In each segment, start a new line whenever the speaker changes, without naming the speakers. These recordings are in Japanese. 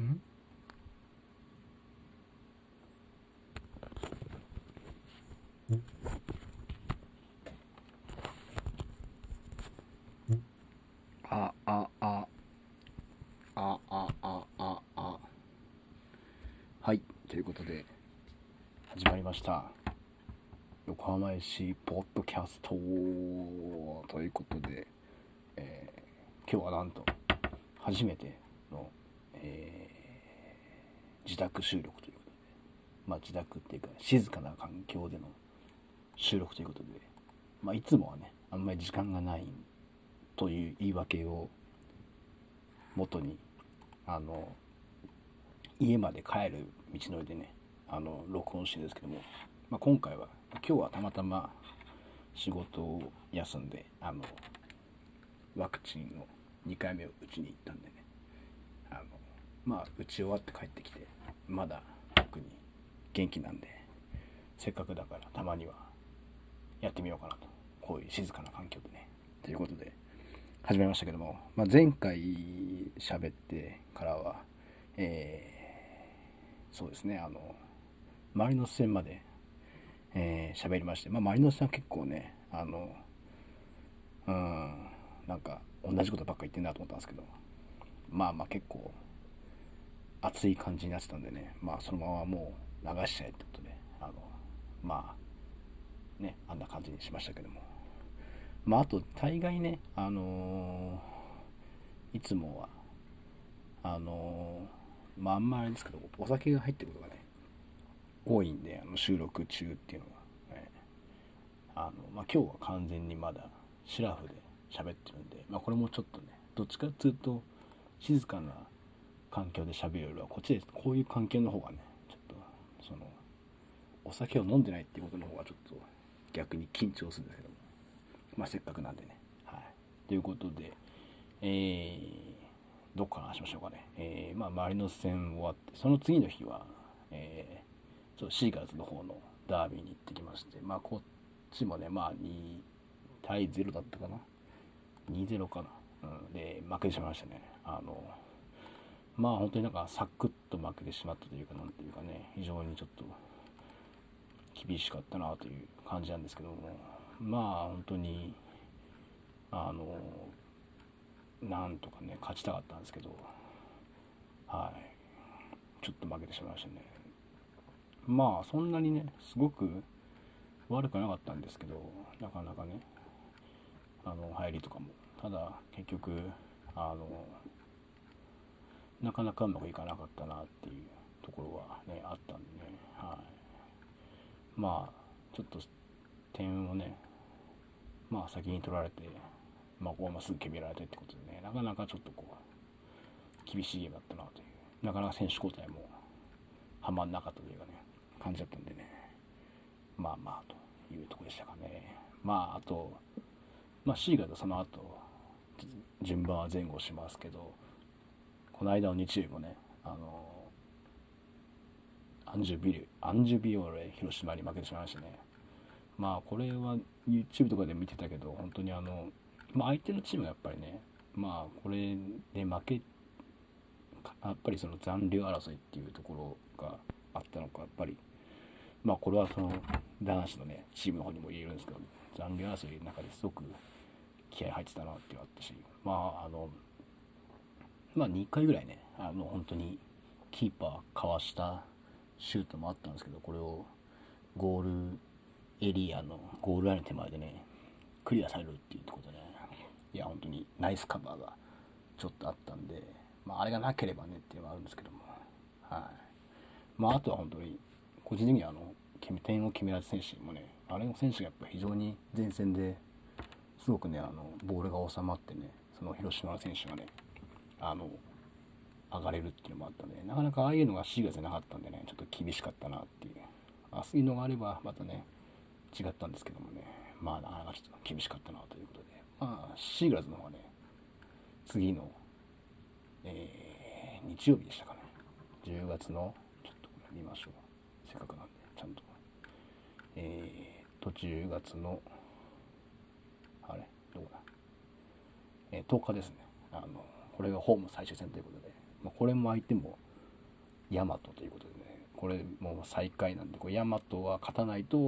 ん？ああああああああ。はいということで始まりました。横浜市ポッドキャスト。ということで、えー今日はなんと初めて、宅収録ということで。まあ自宅っていうか静かな環境での収録ということで、まあ、いつもはねあんまり時間がないという言い訳を元にあの家まで帰る道のりでねあの録音してるんですけども、まあ、今回は今日はたまたま仕事を休んであのワクチンの2回目を打ちに行ったんでね。あのまあ打ち終わって帰ってきてまだ特に元気なんでせっかくだからたまにはやってみようかなと。こういう静かな環境でね。ということで始めましたけども、まあ、前回喋ってからはえーそうですねあのマリノス戦までえー喋りまして、まあ、マリノス戦は結構ねあのうんなんか同じことばっか言ってんなと思ったんですけどまあまあ結構熱い感じになってたんでね。まあそのままもう流しちゃえってことで。あのまあねあんな感じにしましたけども。まああと大概ねあのーいつもはあのーまああんまあれですけどお酒が入ってることがね多いんであの収録中っていうのが、ね、あのまあ、今日は完全にまだシラフで喋ってるんで、まあ、これもちょっとねどっちかっていうと静かな環境で喋るよりはこっちでこういう環境の方がねちょっとそのお酒を飲んでないっていうことの方がちょっと逆に緊張するんですけども。まあせっかくなんでね。はい。ということでえー、どっから話しましょうかね。えー、まあマリノス戦終わってその次の日はえー、ちょっとシーガーズの方のダービーに行ってきましてまあこっちもねまあ2対0だったかな？2-0かな、うん、で負けてしまいましたね。あのまあ本当になんかサクッと負けてしまったというかなんていうかね非常にちょっと厳しかったなという感じなんですけども。まあ本当にあのなんとかね勝ちたかったんですけど。はい。ちょっと負けてしまいましたね。まあそんなにねすごく悪くなかったんですけどなかなかねあの入りとかも。ただ結局あのなかなかうまくいかなかったなっていうところはねあったんでね。はい。まあちょっと点をねまあ先に取られてまあここはますぐ決められてってことでねなかなかちょっとこう厳しいゲームだったなというなかなか選手交代もはまんなかったというかね感じだったんでねまあまあというところでしたかね。まああとまあ、シーガードその後順番は前後しますけどこの間の日曜日もねあのアンジュビルアンジュビオーレ広島に負けてしまいましたね。まあこれは YouTube とかで見てたけど本当にあの、まあ、相手のチームがやっぱりねまあこれで負けやっぱりその残留争いっていうところがあったのかやっぱりまあこれはその男子のねチームの方にも言えるんですけど残留争いの中ですごく気合入ってたなっていうのがあったしまああのまあ2回ぐらいねあの本当にキーパーかわしたシュートもあったんですけどこれをゴールエリアのゴールラインの手前でねクリアされるっていうところでねいや本当にナイスカバーがちょっとあったんで、まあ、あれがなければねっていうのはあるんですけどもはい。まああとは本当に個人的にはあの点を決められた選手もねあれの選手がやっぱ非常に前線ですごくねあのボールが収まってねその広島の選手がねあの上がれるっていうのもあったんでなかなかああいうのがシーガーじゃなかったんでね。ちょっと厳しかったなっていう。あそういうのがあればまたね違ったんですけどもね。まあなかなかちょっと厳しかったなということで。まあシーガーズの方はね次の、えー日曜日でしたかね。10月のちょっと見ましょう。せっかくなんでちゃんと。えー、と10月のあれ？どこだ、えー10日ですね。あのこれがホーム最終戦ということで、まあ、これも相手もヤマトということでねこれもう最下位なんでこれヤマトは勝たないと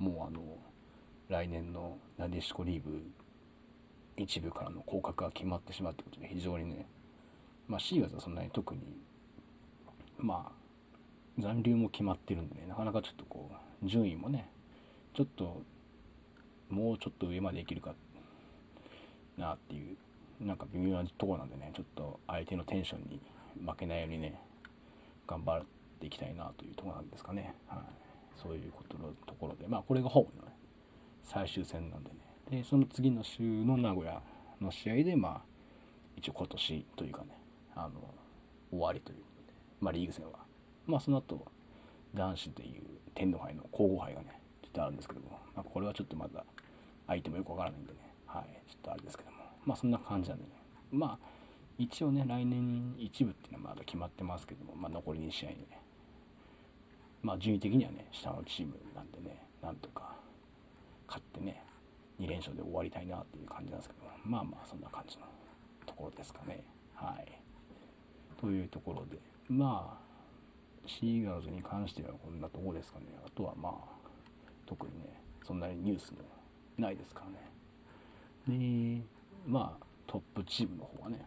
もうあの来年のなでしこリーグ一部からの降格が決まってしまうってことで非常にねまあシーガーズはそんなに特にまあ残留も決まってるんでねなかなかちょっとこう順位もねちょっともうちょっと上までいけるかなっていうなんか微妙なとこなんでねちょっと相手のテンションに負けないようにね頑張っていきたいなというところなんですかね、はい、そういうことのところで。まあこれがホームの、ね、最終戦なんでね。でその次の週の名古屋の試合でまあ一応今年というかねあの終わりということで、まあ、リーグ戦は。まあその後男子でいう天皇杯の皇后杯がねちょっとあるんですけども、まあ、これはちょっとまだ相手もよくわからないんでね。はい。ちょっとあれですけども。まあそんな感じなんでね。まあ一応ね来年一部っていうのはまだ決まってますけども、まあ、残り2試合ねまあ順位的にはね下のチームなんでねなんとか勝ってね2連勝で終わりたいなっていう感じなんですけどまあまあそんな感じのところですかね。はい。というところでまあシーガーズに関してはこんなとこですかね。あとはまあ特にねそんなにニュースもないですからね。でまあトップチームの方はね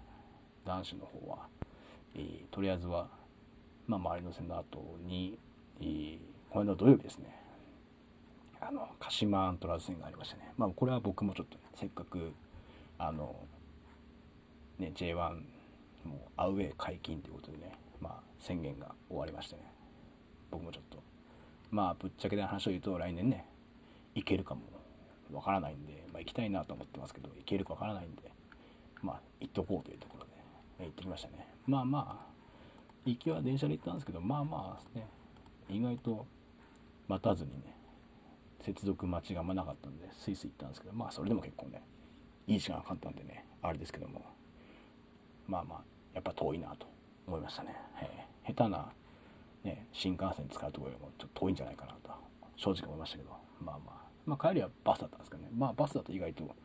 男子の方は、えー、とりあえずは、まあ、周りの戦の後に、えー、この間土曜日ですね。あの鹿島アントラーズ戦がありましたね。まあこれは僕もちょっと、ね、せっかくあのね J1 もアウェー解禁ということでねまあ宣言が終わりましてね。僕もちょっとまあぶっちゃけで話を言うと来年ね行けるかもわからないんで、まあ、行きたいなと思ってますけど行けるかわからないんでまあ行っとこうというところで、ね、行ってきましたね。まあまあ行きは電車で行ったんですけどまあまあね意外と待たずにね接続待ちがあんまなかったんでスイス行ったんですけどまあそれでも結構ねいい時間がかかったんでねあれですけどもまあまあやっぱ遠いなと思いましたね、えー、下手な、ね、新幹線使うところよりもちょっと遠いんじゃないかなと正直思いましたけどまあまあまあ帰りはバスだったんですけどね。まあバスだと意外と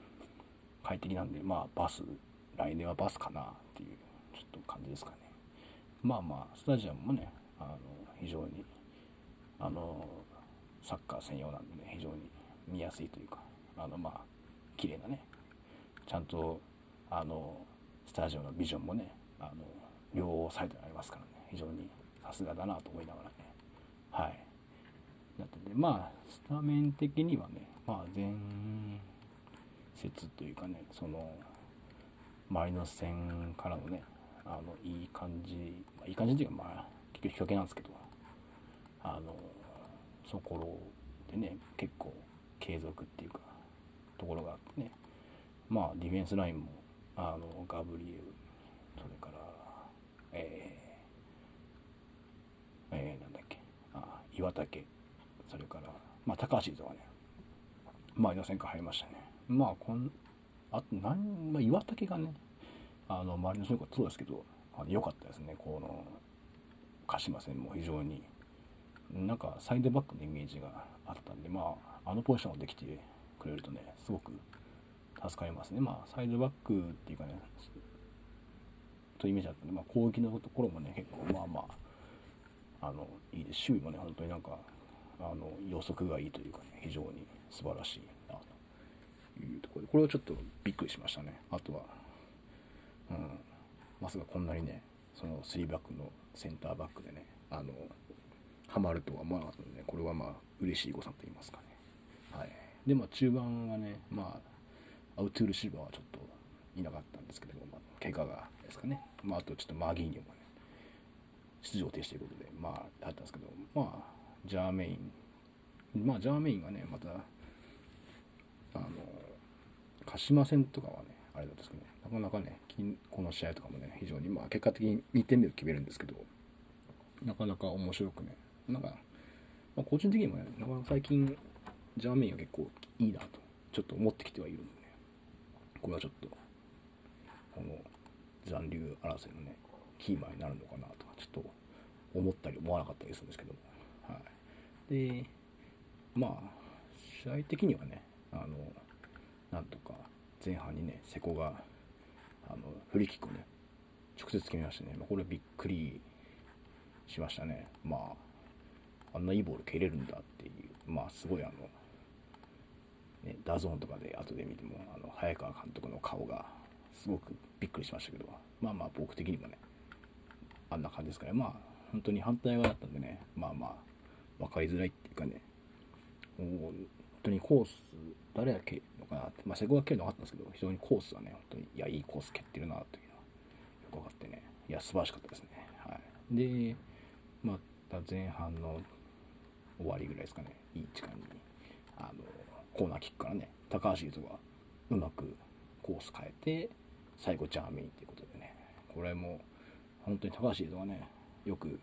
快適なんでまあバス来年はバスかなっていうちょっと感じですかね。まあまあスタジアムもねあの非常にあのサッカー専用なんでね非常に見やすいというかあのまあ綺麗なねちゃんとあのスタジオのビジョンもねあの両サイドにありますからね非常にさすがだなと思いながらね。はい。なっててまあスタメン的にはねまあ前節というかねそのマイナス戦からのねあのいい感じ、まあ、いい感じっていうかまあ結局引き分けなんですけどあのそこでね結構継続っていうかところがあってねまあディフェンスラインもあのガブリエルそれからえー、えー、なんだっけあ岩竹それからまあ高橋とかねまあ予選から入りましたね。まあこんあと何、まあ、岩竹がねあの周りのそういうことそうですけど良かったですね。この鹿島戦も非常に。なんかサイドバックのイメージがあったんでまああのポジションができてくれるとねすごく助かりますね。まあサイドバックっていうかねというイメージあったんで、まあ、攻撃のところもね結構まあまああのいいです。周囲もね本当になんかあの予測がいいというかね非常に素晴らしいなというところでこれはちょっとびっくりしましたね。あとは、うん、まさかこんなにねその3バックのセンターバックでねあのハマるとはまあ、ね、これはまあ嬉しい誤算と言いますかね。はい。でまあ中盤はねまあアウトゥールシルバーはちょっといなかったんですけども、まあ、怪我がですかね、まあ、あとちょっとマギーニョもね出場停止ということでまああったんですけどまあジャーメイン。まあジャーメインがねまたあの鹿島戦とかはねあれだったんですけどね。なかなかねこの試合とかもね非常にまあ結果的に2点目を決めるんですけどなかなか面白くね。なんか、まあ、個人的にもねなかなか最近ジャーメインが結構いいなとちょっと思ってきてはいるんでね。これはちょっとこの残留争いのねキーマンになるのかなとかちょっと思ったり思わなかったりするんですけども。でまあ試合的にはねあのなんとか前半にね瀬古があのフリーキックをね直接決めましてね、ま、これはびっくりしましたね。まあ、あんないいボール蹴れるんだっていう、まあ、すごいあの、ね、 DAZN とかで後で見ても、あの早川監督の顔がすごくびっくりしましたけど、まあまあ僕的にもね、あんな感じですから、まあ、本当に反対側だったんでね、まあまあ、分かりづらいっていうかね、本当にコース、誰が蹴るのかなって、まあ、瀬古が蹴るのがあったんですけど、非常にコースはね、本当に、いや、いいコース蹴ってるなというのは、よく分かってね、いや、素晴らしかったですね。はい。で、また前半の終わりぐらいですかね、いい時間に、あの、コーナーキックからね、高橋優斗がうまくコース変えて、最後、ジャーメインということでね、これも、本当に高橋優斗がね、よく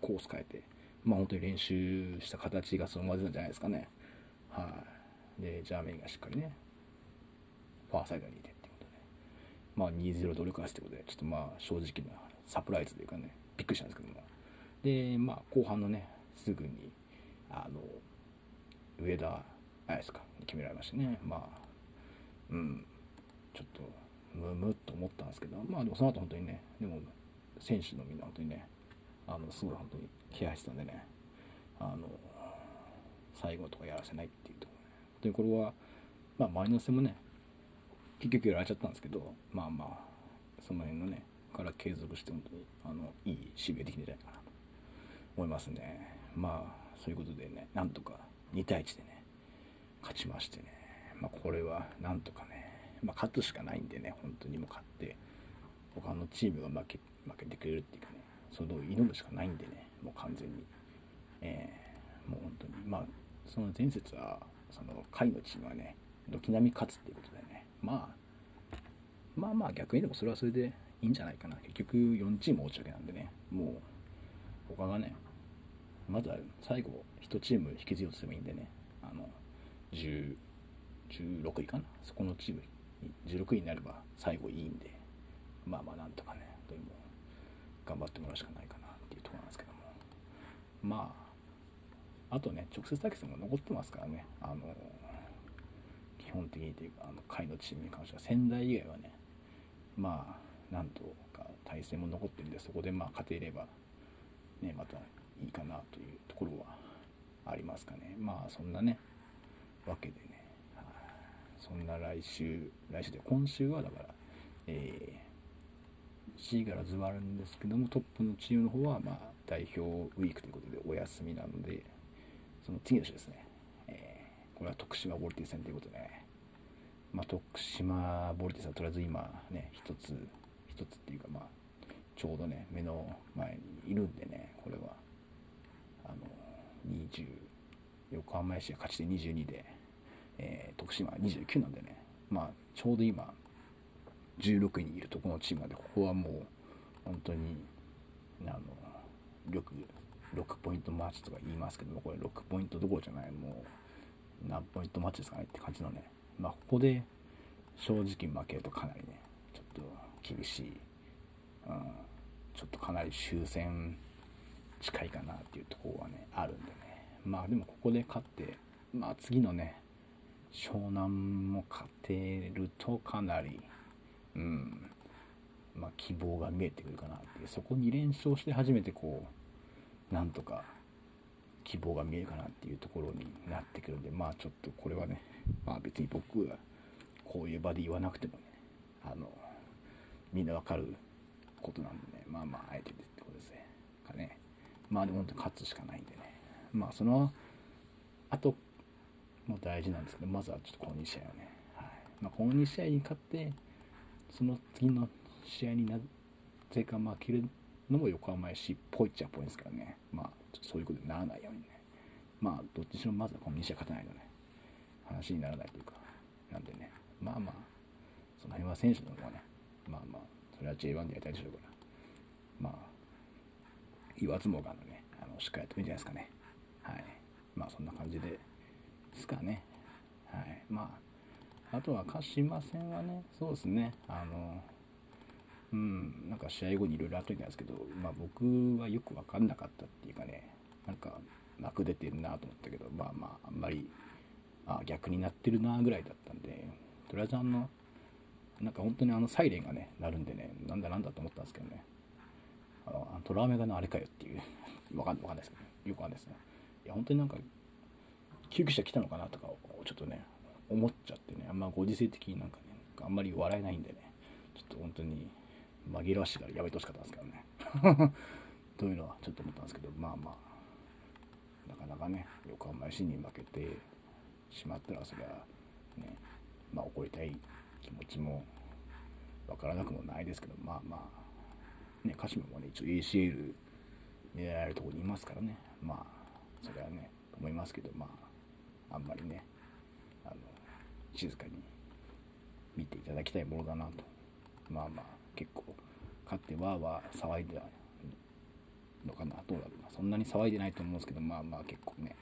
コース変えて、まあ本当に練習した形がそのまま出たんじゃないですかね。はい、で、ジャーメインがしっかりね、ファーサイドにいてってことで、まあ2-0努力かすってことで、ちょっとまあ正直なサプライズというかね、びっくりしたんですけども。で、まあ後半のね、すぐに、あの、上田綾ですか、に決められましてね、まあ、うん、ちょっと、むむっと思ったんですけど、まあでもその後本当にね、でも選手のみんな本当にね、あの、すごい本当に気配してたんでね、あの、最後とかやらせないっていうところ、で、これは、まあ周りの戦もね、結局やられちゃったんですけど、まあまあ、その辺のね、から継続して本当に、あの、いい守備ができるんじゃないかなと思いますね。まあ、そういうことでね、なんとか2対1でね、勝ちましてね、まあこれはなんとかね、まあ勝つしかないんでね、本当にもう勝って、他のチームが負け負けてくれるっていうか、その挑むしかないんでね、もう完全に。えー、もう本当に、まあ、その前節は、その下位のチームはね、軒並み勝つっていうことでね、まあ、まあまあ逆にでもそれはそれでいいんじゃないかな。結局4チーム落ちるわけなんでね、もう、他がね、まずは最後1チーム引きずようとすればいいんでね、あの、10、16位かな。そこのチーム16位になれば最後いいんで、まあまあなんとかね、でも頑張ってもらうしかないかなっていうところなんですけども。まああとね直接対決も残ってますからね。あの基本的にというかあの下位のチームに関しては仙台以外はねまあなんとか対戦も残ってるんでそこでまあ勝てればねまたいいかなというところはありますかね。まあそんなねわけでね。そんな来週来週で今週はだからえーシーガラズはあるんですけどもトップのチームの方はまあ代表ウィークということでお休みなのでその次の週ですね、えー、これは徳島ボルティ戦ということで、ね、まあ、徳島ボルティスはとりあえず今ね一つ一つっていうかまあちょうどね目の前にいるんでねこれはあの20横浜 FC が勝ちで22で、えー、徳島29なんでねまあちょうど今16位にいるとこのチームなんで、ここはもう、本当に、あの、よく6ポイントマッチとか言いますけども、これ6ポイントどころじゃない、もう、何ポイントマッチですかねって感じのね、まあ、ここで正直負けるとかなりね、ちょっと厳しい、うん、ちょっとかなり終戦近いかなっていうところはね、あるんでね、まあでもここで勝って、まあ次のね、湘南も勝てるとかなり、うん、まあ、希望が見えてくるかなっていう。そこに連勝して初めてこうなんとか希望が見えるかなっていうところになってくるんでまあちょっとこれはねまあ別に僕はこういう場で言わなくてもねあのみんなわかることなんでねまあまああえてってことですねかね。まあでも本当に勝つしかないんでね。まあそのあとも大事なんですけどまずはちょっとこの2試合はね、はい。まあ、この2試合に勝ってその次の試合になぜか負けるのも横浜 FC っぽいっちゃっぽいんですからね、まあ、そういうことにならないようにね、まあ、どっちにしろまずはこの2試合勝たないとね、話にならないというか、なんでね、まあまあ、その辺は選手の方がね、まあまあ、それは J1 でやりたいでしょうから、まあ、言わずもがのね、あのしっかりやってもいいんじゃないですかね。はい。まあ、そんな感じで、ですかね。はい。まあ、あとは鹿島戦はね、そうですね、あの、うん、なんか試合後にいろいろあったんですけど、まあ僕はよく分かんなかったっていうかね、なんか幕出てるなと思ったけど、まあまあ、あんまり、あ逆になってるなぐらいだったんで、とりあえずあの、なんか本当にあのサイレンがね、鳴るんでね、なんだなんだと思ったんですけどね、あのあとラメン屋のあれかよっていう。わかんないですけど、ね。よくわかんないですね。いや本当になんか救急車来たのかなとかちょっとね思っちゃってねあんまご時世的になんかねあんまり笑えないんでねちょっと本当に紛らわしいからやめてほしかったんですけどね。というのはちょっと思ったんですけどまあまあなかなかね横浜市に負けてしまったらそれはねまあ怒りたい気持ちもわからなくもないですけどまあまあね鹿島もね一応 ACL 狙えるところにいますからね。まあそれはね思いますけどまああんまりね静かに見ていただきたいものだなと。まあまあ結構勝ってわーわー騒いでのかなどうだろうなそんなに騒いでないと思うんですけどまあまあ結構ね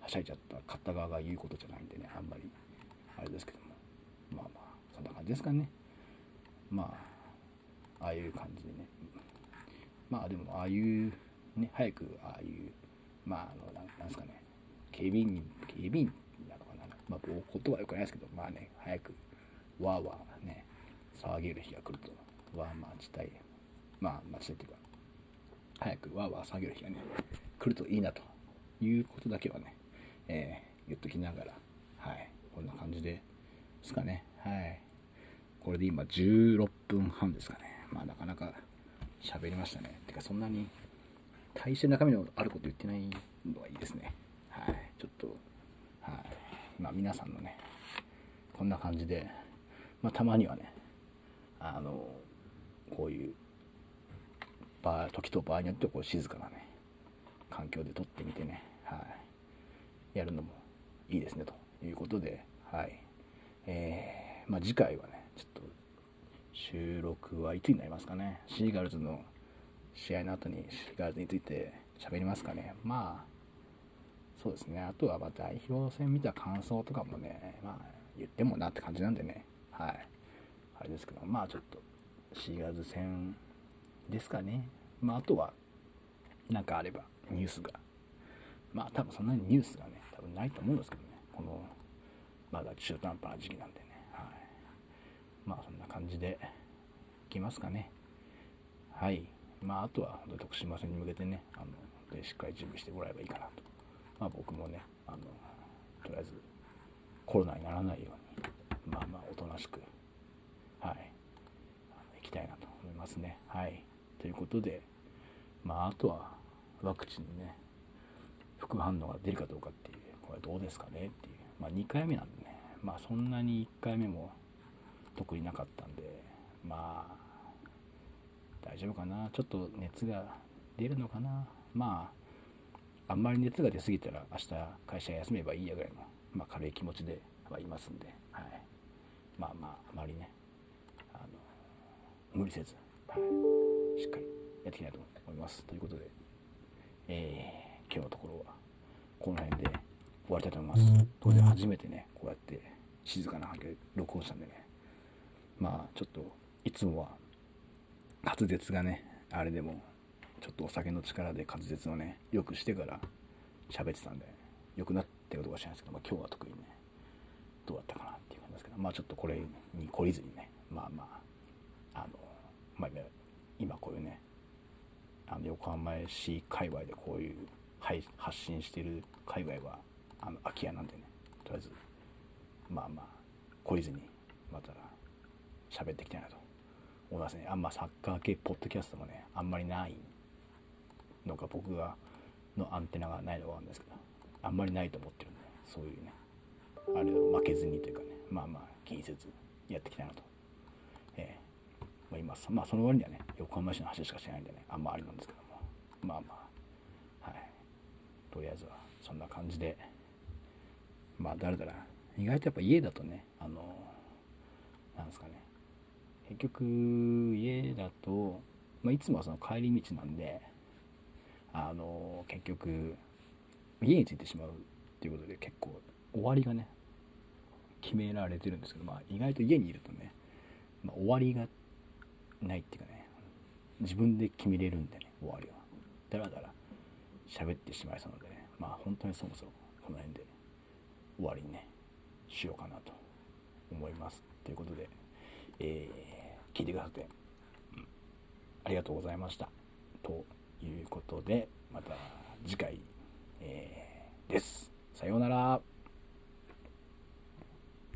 はしゃいちゃった勝った側が言うことじゃないんでねあんまりあれですけども。まあまあそんな感じですかね。まあああいう感じでね。まあでもああいうね早くああいうまああのなんですかね。警備員警備員まあ言葉はよくないですけどまあね早くわーわーね騒げる日が来ると。わーまあ地帯まあまあ地帯っていうか早くわーわー騒げる日がね来るといいなということだけはね、えー、言っときながらはいこんな感じでですかね。はい。これで今16分半ですかね。まあなかなか喋りましたね。てかそんなに大して中身のあること言ってないのはいいですね。はい。ちょっとはい。まあ皆さんのねこんな感じでまあたまにはねあのこういう場時と場合によってこう静かなね環境で撮ってみてね、はい、やるのもいいですねということで、はい。えーまあ、次回はねちょっと収録はいつになりますかね。シーガルズの試合の後にシーガルズについて喋りますかね。まあそうですねあとはま代表戦見た感想とかもねまあ言ってもなって感じなんでねはいあれですけどまあちょっとシーガルズ戦ですかね。まあ、あとは、なんかあれば、ニュースが。まあ、多分そんなにニュースがね、多分ないと思うんですけどね。この、まだ中途半端な時期なんでね。はい。まあ、そんな感じで、いきますかね。はい。まあ、あとは、徳島戦に向けてね、あの、で、しっかり準備してもらえばいいかなと。まあ、僕もね、あの、とりあえず、コロナにならないように、まあまあ、おとなしく、はい、行きたいなと思いますね。はい。ということで、まあ、あとはワクチンのね、副反応が出るかどうかっていう、これどうですかねっていう、まあ、2回目なんでね、まあ、そんなに1回目も特になかったんで、まあ、大丈夫かな、ちょっと熱が出るのかな、まあ、あんまり熱が出過ぎたら、明日会社休めばいいやぐらいの、まあ、軽い気持ちではいますんで、はい、まあまあ、あまりね、あの無理せず、はいしっかりやっていきたいと思います。ということで、えー、今日のところはこの辺で終わりたいと思います。当然初めてね、こうやって静かな環境で録音したんでね、まあちょっといつもは滑舌がね、あれでもちょっとお酒の力で滑舌をね、よくしてから喋ってたんで、良くなってることかしれないですけど、まあ、今日は特にね、どうだったかなっていう感じですけど、まあちょっとこれに懲りずにね、まあまあ、あの、まあ今こういうねあの横浜市界隈でこういう発信してる界隈はあの空き家なんでねとりあえずまあまあ懲りずにまた喋っていきたいなと思いますね。あんまサッカー系ポッドキャストもねあんまりないのか僕がのアンテナがないのがあるんですけどあんまりないと思ってるんでそういうねあれを負けずにというかねまあまあ気にせずやっていきたいなと、えーまあ、今まあその割にはね横浜市の話しかしないんでねあんまありなんですけども。まあまあはい。とりあえずはそんな感じでまあ誰だら意外とやっぱ家だとねあのなんですかね。結局家だと、まあ、いつもはその帰り道なんであの結局家に着いてしまうっていうことで結構終わりがね決められてるんですけど、まあ、意外と家にいるとね、まあ、終わりがないっていうかね自分で決めれるんでね終わりは。だらだら喋ってしまいそうなのでねまあ本当にそろそろこの辺で終わりにねしようかなと思いますということで、えー、聞いてくださって、うん、ありがとうございました。ということでまた次回、えーです。さようなら。